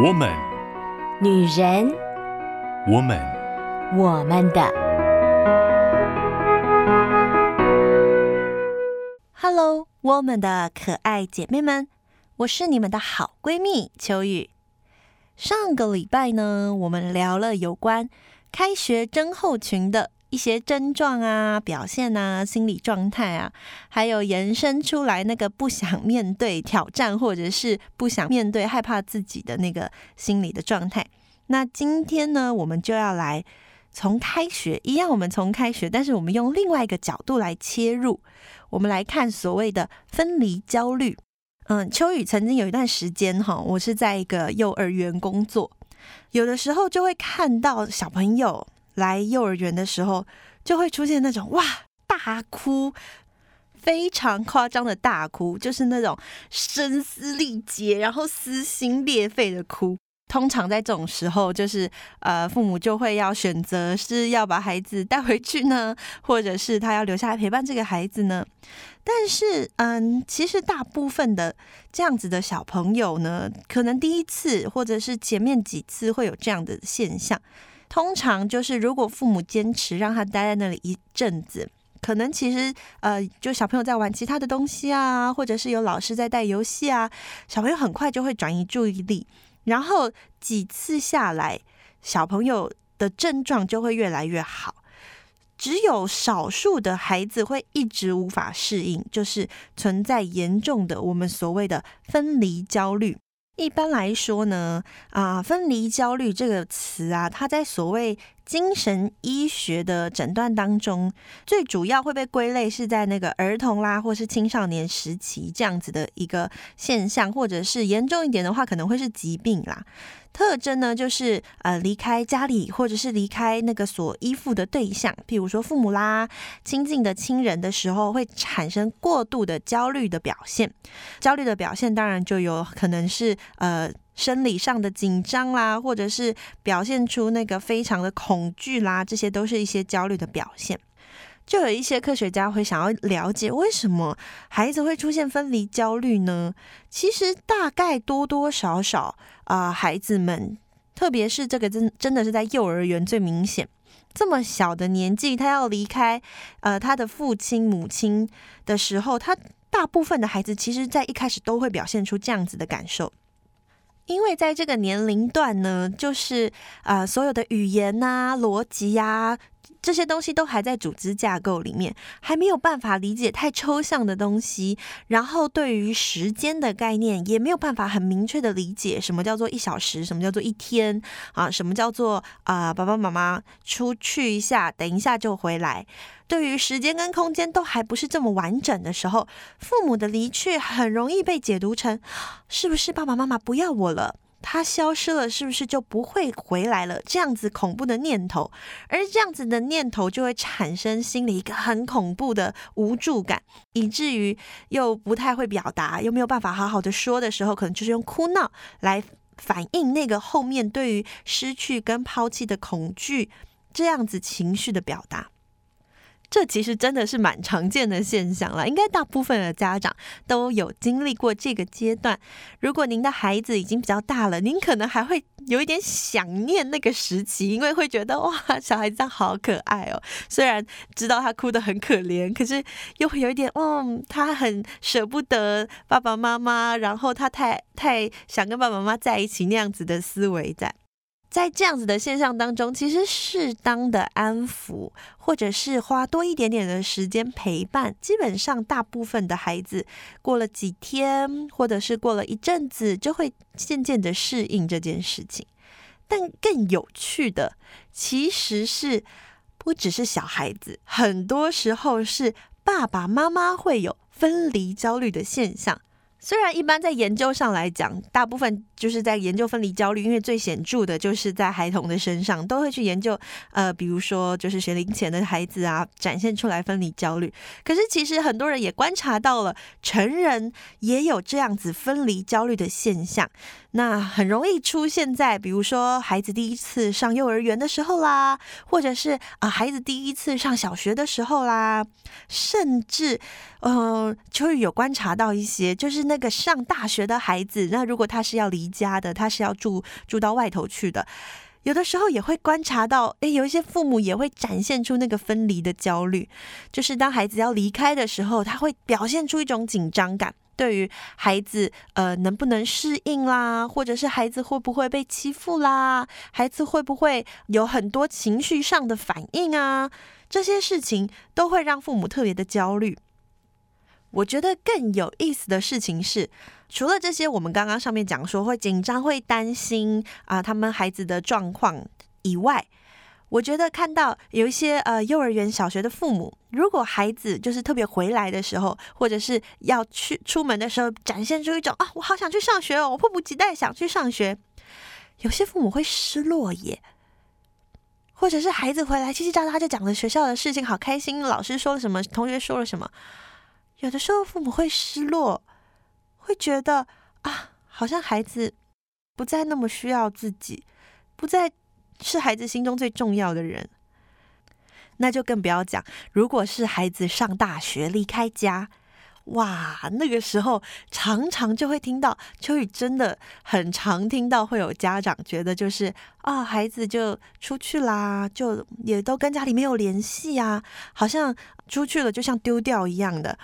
我们，女人，我们，我们的。Hello，我们的可爱姐妹们，我是你们的好闺蜜秋雨。上个礼拜呢，我们聊了有关开学症候群的一些症状啊、表现啊、心理状态啊，还有延伸出来那个不想面对挑战，或者是不想面对害怕自己的那个心理的状态。那今天呢，我们就要来从开学一样，我们从开学，但是我们用另外一个角度来切入，我们来看所谓的分离焦虑。嗯，秋雨曾经有一段时间哈，我是在一个幼儿园工作，有的时候就会看到小朋友。来幼儿园的时候，就会出现那种哇大哭，非常夸张的大哭，就是那种声嘶力竭，然后撕心裂肺的哭。通常在这种时候，就是呃父母就会要选择是要把孩子带回去呢，或者是他要留下来陪伴这个孩子呢。但是嗯，其实大部分的这样子的小朋友呢，可能第一次或者是前面几次会有这样的现象。通常就是，如果父母坚持让他待在那里一阵子，可能其实呃，就小朋友在玩其他的东西啊，或者是有老师在带游戏啊，小朋友很快就会转移注意力，然后几次下来，小朋友的症状就会越来越好。只有少数的孩子会一直无法适应，就是存在严重的我们所谓的分离焦虑。一般来说呢，啊，分离焦虑这个词啊，它在所谓精神医学的诊断当中，最主要会被归类是在那个儿童啦，或是青少年时期这样子的一个现象，或者是严重一点的话，可能会是疾病啦。特征呢，就是呃离开家里，或者是离开那个所依附的对象，譬如说父母啦、亲近的亲人的时候，会产生过度的焦虑的表现。焦虑的表现当然就有可能是呃生理上的紧张啦，或者是表现出那个非常的恐惧啦，这些都是一些焦虑的表现。就有一些科学家会想要了解为什么孩子会出现分离焦虑呢？其实大概多多少少啊、孩子们，特别是这个真真的是在幼儿园最明显，这么小的年纪，他要离开呃他的父亲母亲的时候，他大部分的孩子其实在一开始都会表现出这样子的感受。因为在这个年龄段呢，就是啊、呃，所有的语言呐、啊、逻辑呀、这些东西都还在组织架构里面，还没有办法理解太抽象的东西。然后对于时间的概念，也没有办法很明确的理解什么叫做一小时，什么叫做一天啊，什么叫做啊、爸爸妈妈出去一下，等一下就回来。对于时间跟空间都还不是这么完整的时候，父母的离去很容易被解读成，是不是爸爸妈妈不要我了？他消失了，是不是就不会回来了？这样子恐怖的念头，而这样子的念头就会产生心里一个很恐怖的无助感，以至于又不太会表达，又没有办法好好的说的时候，可能就是用哭闹来反映那个后面对于失去跟抛弃的恐惧，这样子情绪的表达。这其实真的是蛮常见的现象了，应该大部分的家长都有经历过这个阶段。如果您的孩子已经比较大了，您可能还会有一点想念那个时期，因为会觉得哇，小孩子这样好可爱哦。虽然知道他哭得很可怜，可是又会有一点，嗯，他很舍不得爸爸妈妈，然后他太太想跟爸爸妈妈在一起那样子的思维在。在这样子的现象当中，其实适当的安抚，或者是花多一点点的时间陪伴，基本上大部分的孩子过了几天，或者是过了一阵子，就会渐渐的适应这件事情。但更有趣的，其实是不只是小孩子，很多时候是爸爸妈妈会有分离焦虑的现象。虽然一般在研究上来讲，大部分就是在研究分离焦虑，因为最显著的就是在孩童的身上，都会去研究，呃，比如说就是学龄前的孩子啊，展现出来分离焦虑。可是其实很多人也观察到了，成人也有这样子分离焦虑的现象。那很容易出现在，比如说孩子第一次上幼儿园的时候啦，或者是啊、孩子第一次上小学的时候啦，甚至呃，秋雨有观察到一些，就是那个上大学的孩子，那如果他是要离家的，他是要住住到外头去的，有的时候也会观察到，诶，有一些父母也会展现出那个分离的焦虑，就是当孩子要离开的时候，他会表现出一种紧张感。对于孩子，呃，能不能适应啦，或者是孩子会不会被欺负啦，孩子会不会有很多情绪上的反应啊，这些事情都会让父母特别的焦虑。我觉得更有意思的事情是，除了这些，我们刚刚上面讲说会紧张、会担心啊，他们孩子的状况以外。我觉得看到有一些呃幼儿园、小学的父母，如果孩子就是特别回来的时候，或者是要去出门的时候，展现出一种啊，我好想去上学哦，我迫不及待想去上学。有些父母会失落耶，或者是孩子回来叽叽喳喳就讲了学校的事情，好开心，老师说了什么，同学说了什么。有的时候父母会失落，会觉得啊，好像孩子不再那么需要自己，不再。是孩子心中最重要的人，那就更不要讲。如果是孩子上大学离开家，哇，那个时候常常就会听到秋雨真的很常听到会有家长觉得就是啊，孩子就出去啦，就也都跟家里没有联系啊，好像出去了就像丢掉一样的。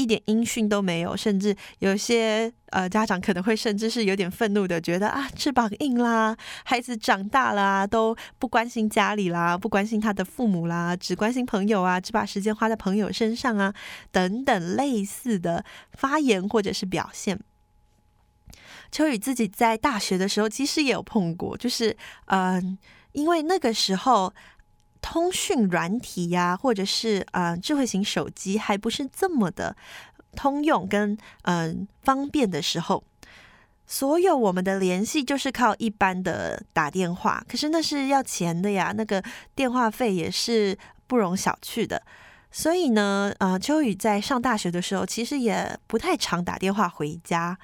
一点音讯都没有，甚至有些呃家长可能会甚至是有点愤怒的，觉得啊翅膀硬啦，孩子长大了都不关心家里啦，不关心他的父母啦，只关心朋友啊，只把时间花在朋友身上啊，等等类似的发言或者是表现。秋雨自己在大学的时候其实也有碰过，就是嗯、因为那个时候。通讯软体呀、或者是呃智慧型手机还不是这么的通用跟嗯、方便的时候，所有我们的联系就是靠一般的打电话，可是那是要钱的呀，那个电话费也是不容小觑的。所以呢，呃，秋雨在上大学的时候，其实也不太常打电话回家。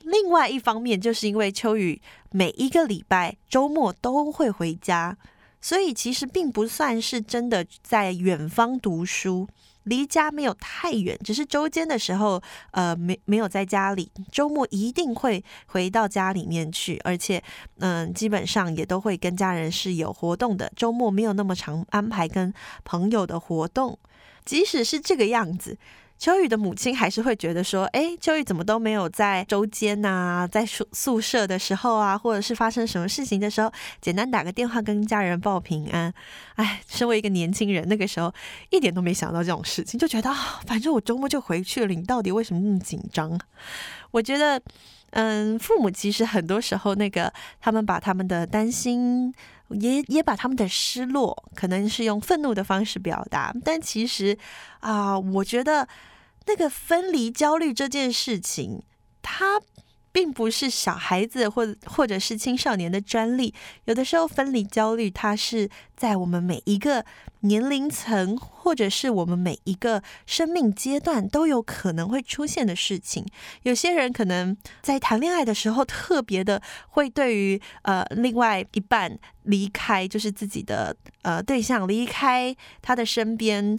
另外一方面，就是因为秋雨每一个礼拜周末都会回家。所以其实并不算是真的在远方读书，离家没有太远，只是周间的时候，呃，没没有在家里，周末一定会回到家里面去，而且，嗯、基本上也都会跟家人是有活动的，周末没有那么常安排跟朋友的活动，即使是这个样子。秋雨的母亲还是会觉得说：“哎，秋雨怎么都没有在周间呐，在宿宿舍的时候啊，或者是发生什么事情的时候，简单打个电话跟家人报平安。”哎，身为一个年轻人，那个时候一点都没想到这种事情，就觉得，反正我周末就回去了，你到底为什么那么紧张？我觉得，嗯，父母其实很多时候那个他们把他们的担心。也也把他们的失落，可能是用愤怒的方式表达，但其实啊、我觉得那个分离焦虑这件事情，它并不是小孩子或或者是青少年的专利。有的时候，分离焦虑它是在我们每一个年龄层，或者是我们每一个生命阶段都有可能会出现的事情。有些人可能在谈恋爱的时候特别的会对于呃另外一半离开，就是自己的呃对象离开他的身边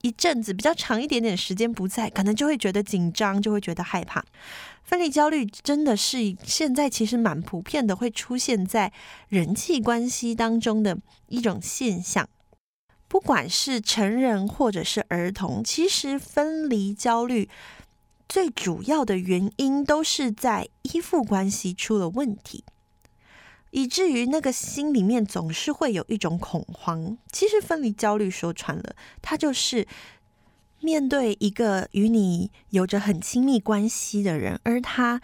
一阵子比较长一点点时间不在，可能就会觉得紧张，就会觉得害怕。分离焦虑真的是现在其实蛮普遍的，会出现在人际关系当中的一种现象。不管是成人或者是儿童，其实分离焦虑最主要的原因都是在依附关系出了问题，以至于那个心里面总是会有一种恐慌。其实分离焦虑说穿了，它就是面对一个与你有着很亲密关系的人，而他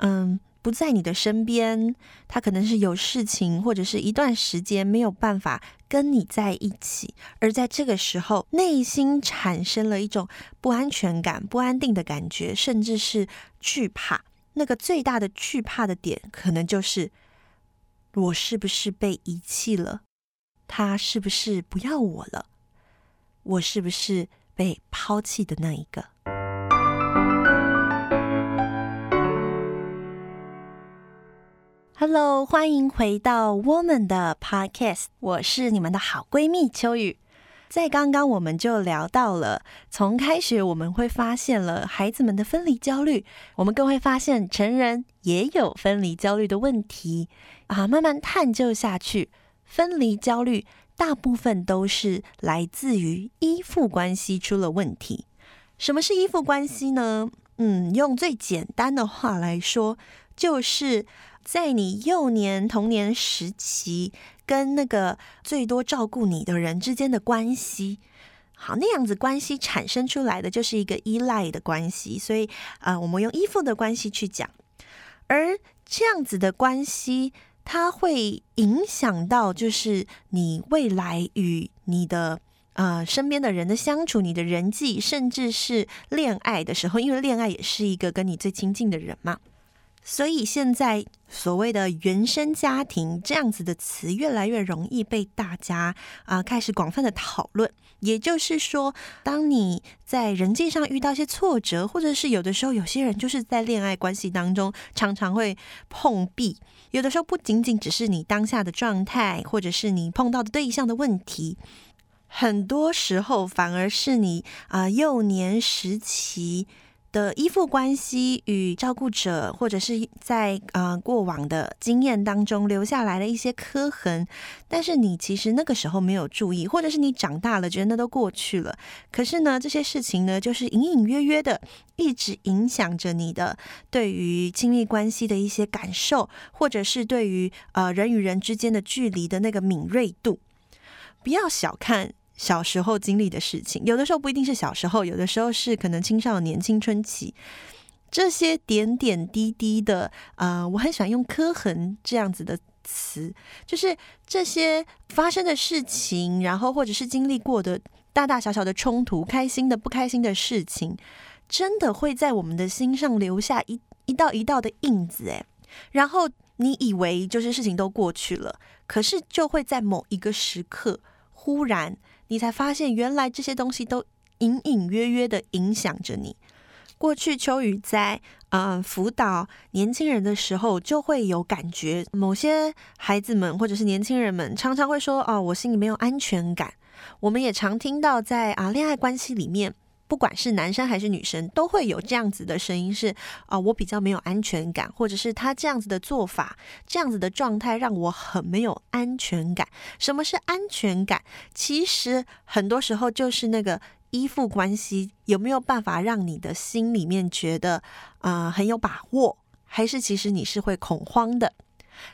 嗯。不在你的身边，他可能是有事情，或者是一段时间没有办法跟你在一起，而在这个时候，内心产生了一种不安全感、不安定的感觉，甚至是惧怕。那个最大的惧怕的点，可能就是我是不是被遗弃了？他是不是不要我了？我是不是被抛弃的那一个？Hello，欢迎回到我们的 Podcast，我是你们的好闺蜜秋雨。在刚刚我们就聊到了，从开学我们会发现了孩子们的分离焦虑，我们更会发现成人也有分离焦虑的问题啊。慢慢探究下去，分离焦虑大部分都是来自于依附关系出了问题。什么是依附关系呢？嗯，用最简单的话来说，就是在你幼年童年时期。跟那个最多照顾你的人之间的关系，好，那样子关系产生出来的就是一个依赖的关系，所以啊、呃，我们用依附的关系去讲，而这样子的关系，它会影响到就是你未来与你的呃身边的人的相处，你的人际，甚至是恋爱的时候，因为恋爱也是一个跟你最亲近的人嘛。所以现在所谓的原生家庭这样子的词越来越容易被大家啊、开始广泛的讨论。也就是说，当你在人际上遇到一些挫折，或者是有的时候有些人就是在恋爱关系当中常常会碰壁，有的时候不仅仅只是你当下的状态，或者是你碰到的对象的问题，很多时候反而是你啊、幼年时期。的依附关系与照顾者，或者是在呃过往的经验当中留下来的一些刻痕，但是你其实那个时候没有注意，或者是你长大了觉得那都过去了。可是呢，这些事情呢，就是隐隐约约的一直影响着你的对于亲密关系的一些感受，或者是对于呃人与人之间的距离的那个敏锐度。不要小看。小时候经历的事情，有的时候不一定是小时候，有的时候是可能青少年、青春期，这些点点滴滴的，呃，我很喜欢用“刻痕”这样子的词，就是这些发生的事情，然后或者是经历过的大大小小的冲突、开心的、不开心的事情，真的会在我们的心上留下一一道一道的印子，诶，然后你以为就是事情都过去了，可是就会在某一个时刻，忽然。你才发现，原来这些东西都隐隐约约的影响着你。过去秋雨在嗯、辅导年轻人的时候，就会有感觉，某些孩子们或者是年轻人们常常会说：“哦，我心里没有安全感。”我们也常听到在啊恋爱关系里面。不管是男生还是女生，都会有这样子的声音是，啊，我比较没有安全感，或者是他这样子的做法，这样子的状态让我很没有安全感。什么是安全感？其实很多时候就是那个依附关系有没有办法让你的心里面觉得啊、很有把握，还是其实你是会恐慌的？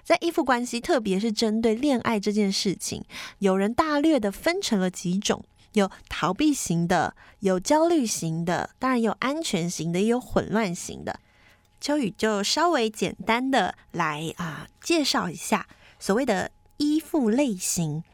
在依附关系，特别是针对恋爱这件事情，有人大略的分成了几种。有逃避型的，有焦虑型的，当然有安全型的，也有混乱型的。秋雨就稍微简单的来啊介绍一下所谓的依附类型。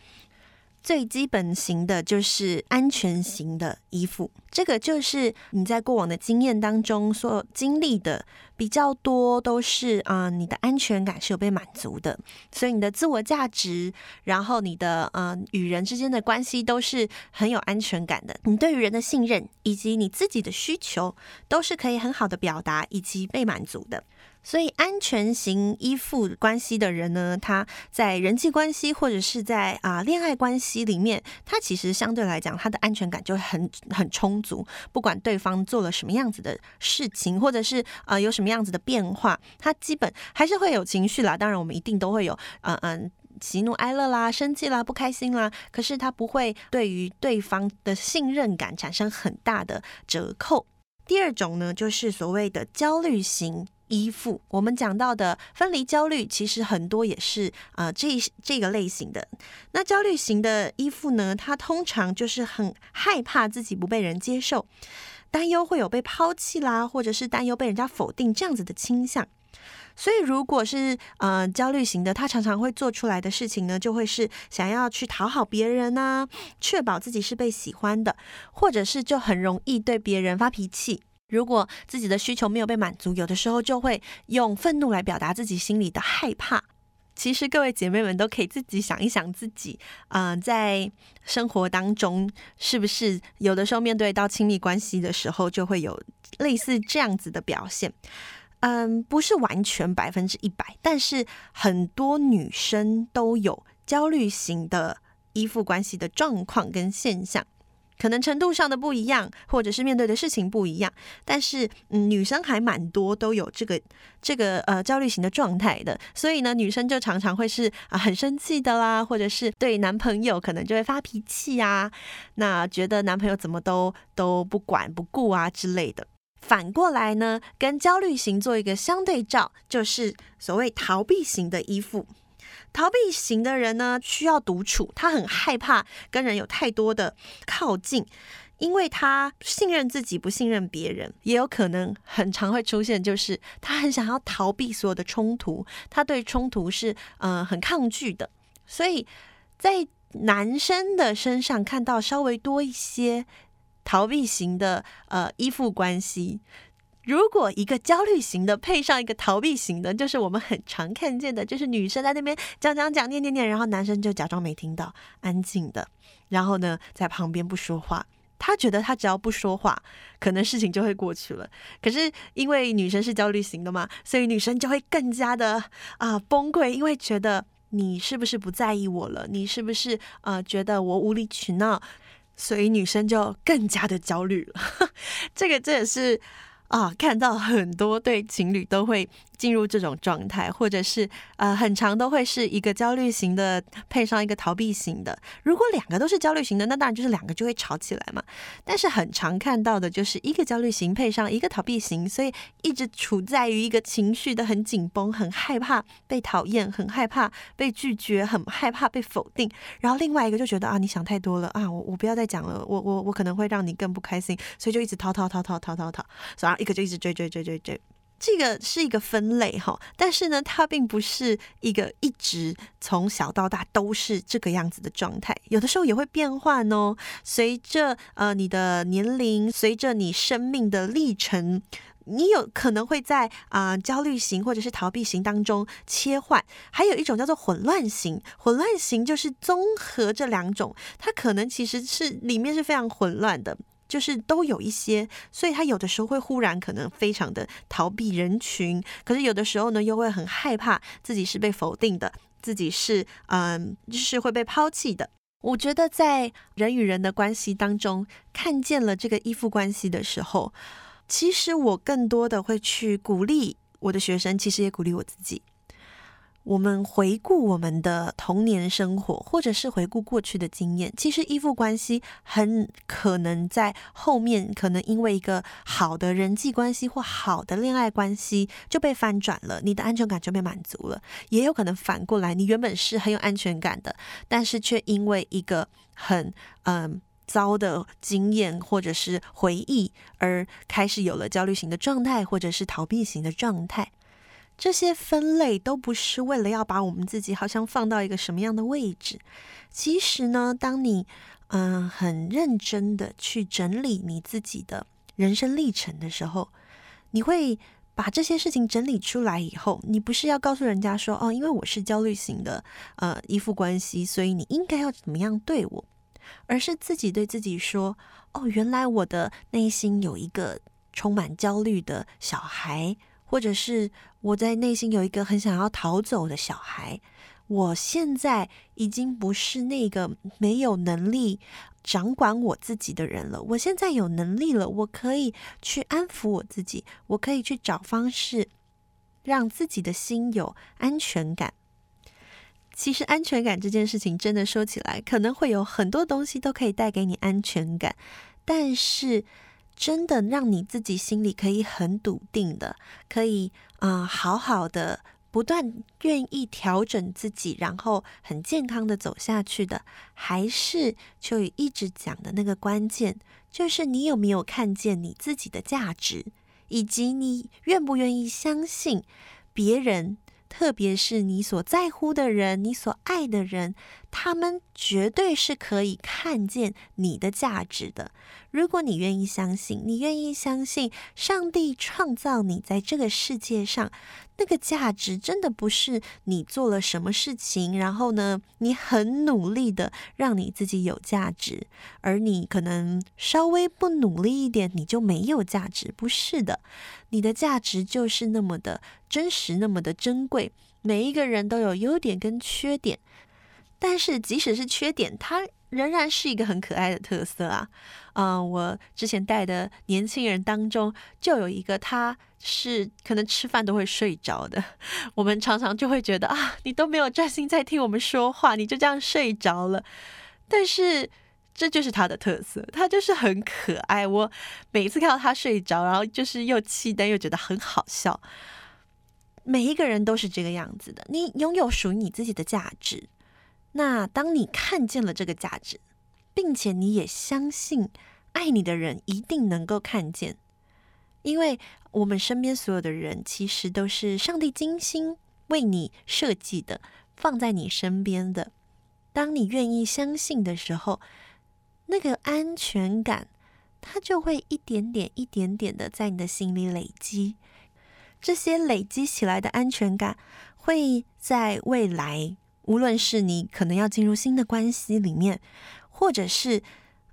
最基本型的就是安全型的依附，这个就是你在过往的经验当中所经历的比较多，都是啊、你的安全感是有被满足的，所以你的自我价值，然后你的呃与人之间的关系都是很有安全感的，你对于人的信任以及你自己的需求都是可以很好的表达以及被满足的。所以，安全型依附关系的人呢，他在人际关系或者是在啊恋爱关系里面，他其实相对来讲，他的安全感就很很充足。不管对方做了什么样子的事情，或者是啊有什么样子的变化，他基本还是会有情绪啦。当然，我们一定都会有嗯嗯喜怒哀乐啦、生气啦、不开心啦。可是他不会对于对方的信任感产生很大的折扣。第二种呢，就是所谓的焦虑型。依附，我们讲到的分离焦虑，其实很多也是啊、呃，这这个类型的。那焦虑型的依附呢，他通常就是很害怕自己不被人接受，担忧会有被抛弃啦，或者是担忧被人家否定这样子的倾向。所以，如果是呃焦虑型的，他常常会做出来的事情呢，就会是想要去讨好别人呐、确保自己是被喜欢的，或者是就很容易对别人发脾气。如果自己的需求没有被满足，有的时候就会用愤怒来表达自己心里的害怕。其实各位姐妹们都可以自己想一想自己，嗯、在生活当中是不是有的时候面对到亲密关系的时候，就会有类似这样子的表现？嗯，不是完全百分之一百，但是很多女生都有焦虑型的依附关系的状况跟现象。可能程度上的不一样，或者是面对的事情不一样，但是嗯，女生还蛮多都有这个这个呃焦虑型的状态的，所以呢，女生就常常会是啊很生气的啦，或者是对男朋友可能就会发脾气啊，那觉得男朋友怎么都都不管不顾啊之类的。反过来呢，跟焦虑型做一个相对照，就是所谓逃避型的依附。逃避型的人呢，需要独处，他很害怕跟人有太多的靠近，因为他信任自己，不信任别人，也有可能很常会出现，就是他很想要逃避所有的冲突，他对冲突是呃很抗拒的，所以在男生的身上看到稍微多一些逃避型的呃依附关系。如果一个焦虑型的配上一个逃避型的，就是我们很常看见的，就是女生在那边讲讲讲、念念念，然后男生就假装没听到，安静的，然后呢在旁边不说话。他觉得他只要不说话，可能事情就会过去了。可是因为女生是焦虑型的嘛，所以女生就会更加的啊、崩溃，因为觉得你是不是不在意我了？你是不是啊、呃、觉得我无理取闹？所以女生就更加的焦虑了。这个这也是。啊，看到很多对情侣都会进入这种状态，或者是呃，很常都会是一个焦虑型的配上一个逃避型的。如果两个都是焦虑型的，那当然就是两个就会吵起来嘛。但是很常看到的就是一个焦虑型配上一个逃避型，所以一直处在于一个情绪的很紧绷，很害怕被讨厌，很害怕被拒绝，很害怕被否定。然后另外一个就觉得啊，你想太多了啊，我我不要再讲了，我我我可能会让你更不开心，所以就一直逃逃逃逃逃逃逃，然后一个就一直追追追追追。这个是一个分类哈，但是呢，它并不是一个一直从小到大都是这个样子的状态，有的时候也会变换哦。随着呃你的年龄，随着你生命的历程，你有可能会在啊、焦虑型或者是逃避型当中切换。还有一种叫做混乱型，混乱型就是综合这两种，它可能其实是里面是非常混乱的。就是都有一些，所以他有的时候会忽然可能非常的逃避人群，可是有的时候呢，又会很害怕自己是被否定的，自己是嗯，就是会被抛弃的。我觉得在人与人的关系当中，看见了这个依附关系的时候，其实我更多的会去鼓励我的学生，其实也鼓励我自己。我们回顾我们的童年生活，或者是回顾过去的经验，其实依附关系很可能在后面，可能因为一个好的人际关系或好的恋爱关系就被翻转了，你的安全感就被满足了。也有可能反过来，你原本是很有安全感的，但是却因为一个很嗯糟的经验或者是回忆，而开始有了焦虑型的状态，或者是逃避型的状态。这些分类都不是为了要把我们自己好像放到一个什么样的位置。其实呢，当你嗯、很认真的去整理你自己的人生历程的时候，你会把这些事情整理出来以后，你不是要告诉人家说哦，因为我是焦虑型的呃依附关系，所以你应该要怎么样对我，而是自己对自己说哦，原来我的内心有一个充满焦虑的小孩。或者是我在内心有一个很想要逃走的小孩，我现在已经不是那个没有能力掌管我自己的人了。我现在有能力了，我可以去安抚我自己，我可以去找方式让自己的心有安全感。其实安全感这件事情，真的说起来，可能会有很多东西都可以带给你安全感，但是。真的让你自己心里可以很笃定的，可以啊、好好的不断愿意调整自己，然后很健康的走下去的，还是秋雨一直讲的那个关键，就是你有没有看见你自己的价值，以及你愿不愿意相信别人。特别是你所在乎的人，你所爱的人，他们绝对是可以看见你的价值的。如果你愿意相信，你愿意相信上帝创造你在这个世界上。那个价值真的不是你做了什么事情，然后呢，你很努力的让你自己有价值，而你可能稍微不努力一点，你就没有价值。不是的，你的价值就是那么的真实，那么的珍贵。每一个人都有优点跟缺点，但是即使是缺点，它仍然是一个很可爱的特色啊。嗯、我之前带的年轻人当中，就有一个他是可能吃饭都会睡着的。我们常常就会觉得啊，你都没有专心在听我们说话，你就这样睡着了。但是。这就是他的特色，他就是很可爱。我每一次看到他睡着，然后就是又气，但又觉得很好笑。每一个人都是这个样子的。你拥有属于你自己的价值。那当你看见了这个价值，并且你也相信爱你的人一定能够看见，因为我们身边所有的人其实都是上帝精心为你设计的，放在你身边的。当你愿意相信的时候，那个安全感，它就会一点点、一点点的在你的心里累积。这些累积起来的安全感，会在未来，无论是你可能要进入新的关系里面，或者是，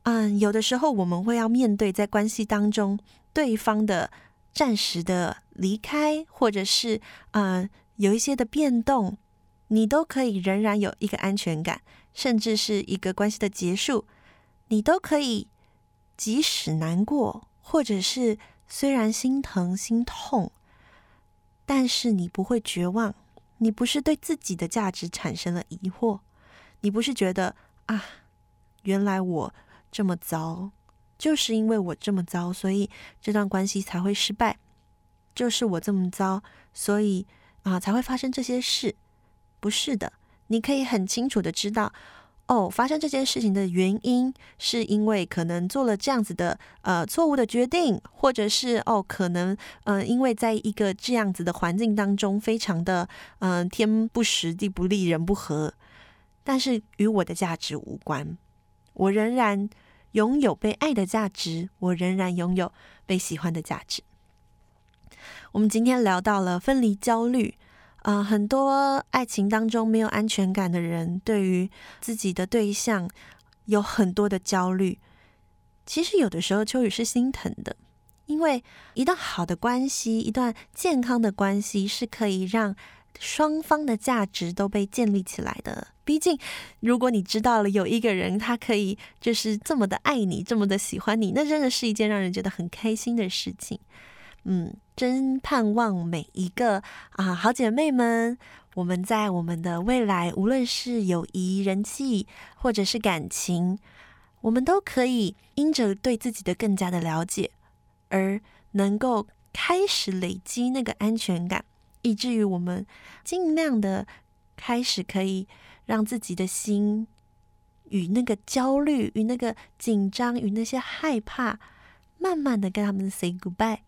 嗯，有的时候我们会要面对在关系当中对方的暂时的离开，或者是，嗯，有一些的变动，你都可以仍然有一个安全感，甚至是一个关系的结束。你都可以，即使难过，或者是虽然心疼心痛，但是你不会绝望。你不是对自己的价值产生了疑惑，你不是觉得啊，原来我这么糟，就是因为我这么糟，所以这段关系才会失败。就是我这么糟，所以啊才会发生这些事。不是的，你可以很清楚的知道。哦，发生这件事情的原因是因为可能做了这样子的呃错误的决定，或者是哦可能嗯、因为在一个这样子的环境当中，非常的嗯、天不时地不利人不和，但是与我的价值无关，我仍然拥有被爱的价值，我仍然拥有被喜欢的价值。我们今天聊到了分离焦虑。啊、很多爱情当中没有安全感的人，对于自己的对象有很多的焦虑。其实有的时候秋雨是心疼的，因为一段好的关系，一段健康的关系，是可以让双方的价值都被建立起来的。毕竟，如果你知道了有一个人，他可以就是这么的爱你，这么的喜欢你，那真的是一件让人觉得很开心的事情。嗯，真盼望每一个啊好姐妹们，我们在我们的未来，无论是友谊、人际，或者是感情，我们都可以因着对自己的更加的了解，而能够开始累积那个安全感，以至于我们尽量的开始可以让自己的心与那个焦虑、与那个紧张、与那些害怕，慢慢的跟他们 say goodbye。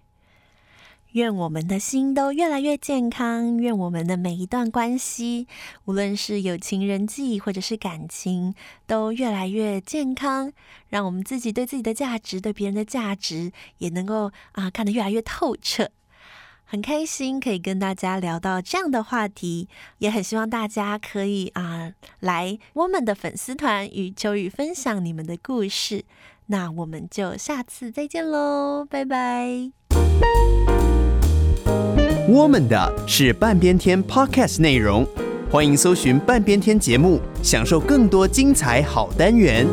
愿我们的心都越来越健康，愿我们的每一段关系，无论是友情、人际或者是感情，都越来越健康。让我们自己对自己的价值、对别人的价值，也能够啊看得越来越透彻。很开心可以跟大家聊到这样的话题，也很希望大家可以啊来我们的粉丝团与秋雨分享你们的故事。那我们就下次再见喽，拜拜。我们的是半边天 Podcast 内容，欢迎搜寻半边天节目，享受更多精彩好单元。